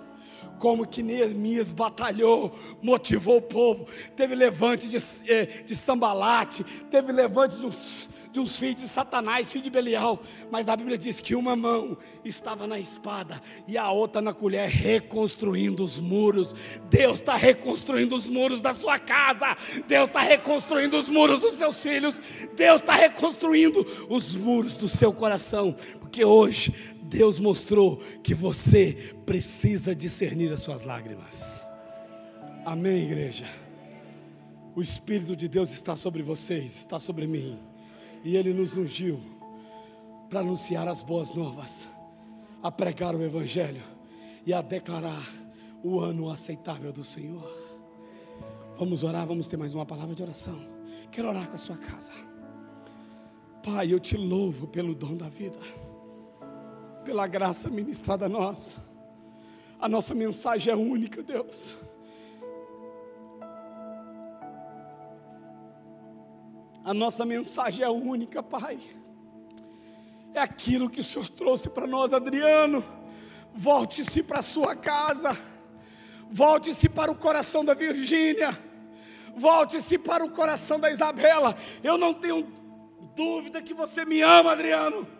como que Neemias batalhou, motivou o povo. Teve levante de, eh, de sambalate, teve levante de uns, de uns filhos de Satanás, filho de Belial. Mas a Bíblia diz que uma mão estava na espada e a outra na colher, reconstruindo os muros. Deus está reconstruindo os muros da sua casa, Deus está reconstruindo os muros dos seus filhos, Deus está reconstruindo os muros do seu coração, porque hoje Deus mostrou que você precisa discernir as suas lágrimas. Amém, igreja. O Espírito de Deus está sobre vocês, está sobre mim, e Ele nos ungiu para anunciar as boas novas, a pregar o Evangelho e a declarar o ano aceitável do Senhor. Vamos orar, vamos ter mais uma palavra de oração. Quero orar com a sua casa. Pai, eu te louvo pelo dom da vida pela graça ministrada a nós. A nossa mensagem é única, Deus. A nossa mensagem é única, Pai. É aquilo que o Senhor trouxe para nós, Adriano. Volte-se para a sua casa. Volte-se para o coração da Virgínia. Volte-se para o coração da Isabela. Eu não tenho dúvida que você me ama, Adriano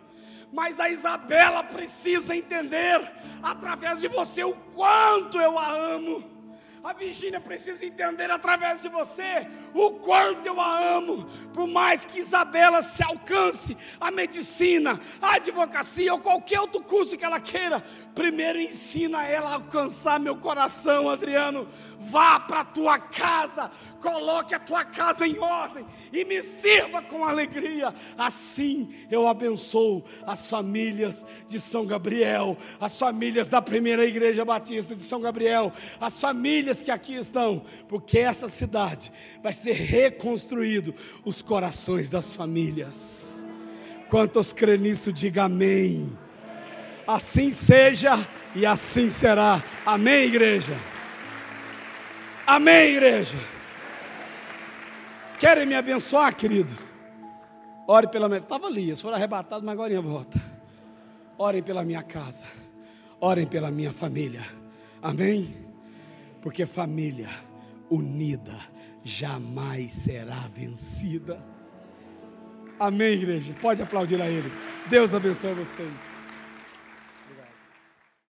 mas a Isabela precisa entender, através de você, o quanto eu a amo. A Virgínia precisa entender através de você o quanto eu a amo. Por mais que Isabela se alcance a medicina, a advocacia ou qualquer outro curso que ela queira, primeiro ensina ela a alcançar meu coração, Adriano. Vá para a tua casa, coloque a tua casa em ordem e me sirva com alegria. Assim eu abençoo as famílias de São Gabriel, as famílias da primeira igreja batista de São Gabriel, as famílias que aqui estão, porque essa cidade vai ser reconstruído os corações das famílias. Quantos crê nisso, diga amém. Assim seja e assim será. Amém, igreja. Amém, igreja. Querem me abençoar, querido? Ore pela minha. Estava ali, se for arrebatado, mas agora volta. Orem pela minha casa. Orem pela minha família. Amém? Porque família unida jamais será vencida. Amém, igreja? Pode aplaudir a Ele. Deus abençoe vocês.